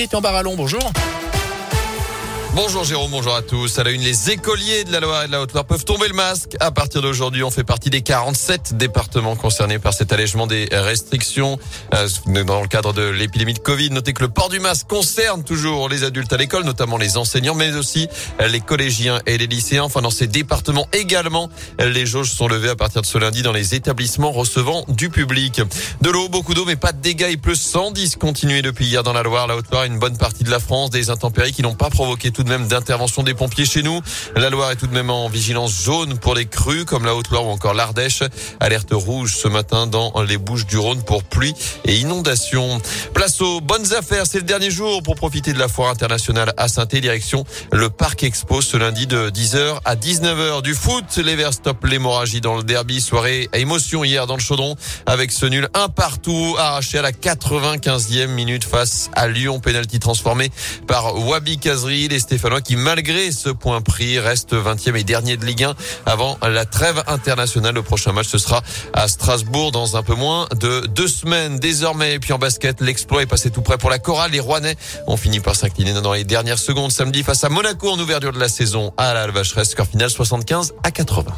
Christian Barallon, bonjour. Bonjour Jérôme, bonjour à tous. À la une, les écoliers de la Loire et de la Haute-Loire peuvent tomber le masque. À partir d'aujourd'hui, on fait partie des 47 départements concernés par cet allègement des restrictions euh, dans le cadre de l'épidémie de Covid. Notez que le port du masque concerne toujours les adultes à l'école, notamment les enseignants, mais aussi les collégiens et les lycéens. Enfin, dans ces départements également, les jauges sont levées à partir de ce lundi dans les établissements recevant du public. De l'eau, beaucoup d'eau, mais pas de dégâts. Il pleut sans discontinuer depuis hier dans la Loire, la Haute-Loire, une bonne partie de la France, des intempéries qui n'ont pas provoqué tout de même d'intervention des pompiers chez nous. La Loire est tout de même en vigilance jaune pour les crues comme la Haute-Loire ou encore l'Ardèche. Alerte rouge ce matin dans les Bouches du Rhône pour pluie et inondations. Place aux bonnes affaires. C'est le dernier jour pour profiter de la foire internationale à saint Direction le Parc Expo ce lundi de 10h à 19h. Du foot, les Verts stoppent l'hémorragie dans le derby. Soirée à émotion hier dans le chaudron avec ce nul un partout arraché à la 95e minute face à Lyon. Penalty transformé par Wabi Kazri. Stéphanois qui, malgré ce point pris, reste 20e et dernier de Ligue 1 avant la trêve internationale. Le prochain match, ce sera à Strasbourg dans un peu moins de deux semaines. Désormais, et puis en basket, l'exploit est passé tout près pour la chorale. Les Rouennais ont fini par s'incliner dans les dernières secondes samedi face à Monaco en ouverture de la saison à la Alvacheresse. Score final 75 à 80.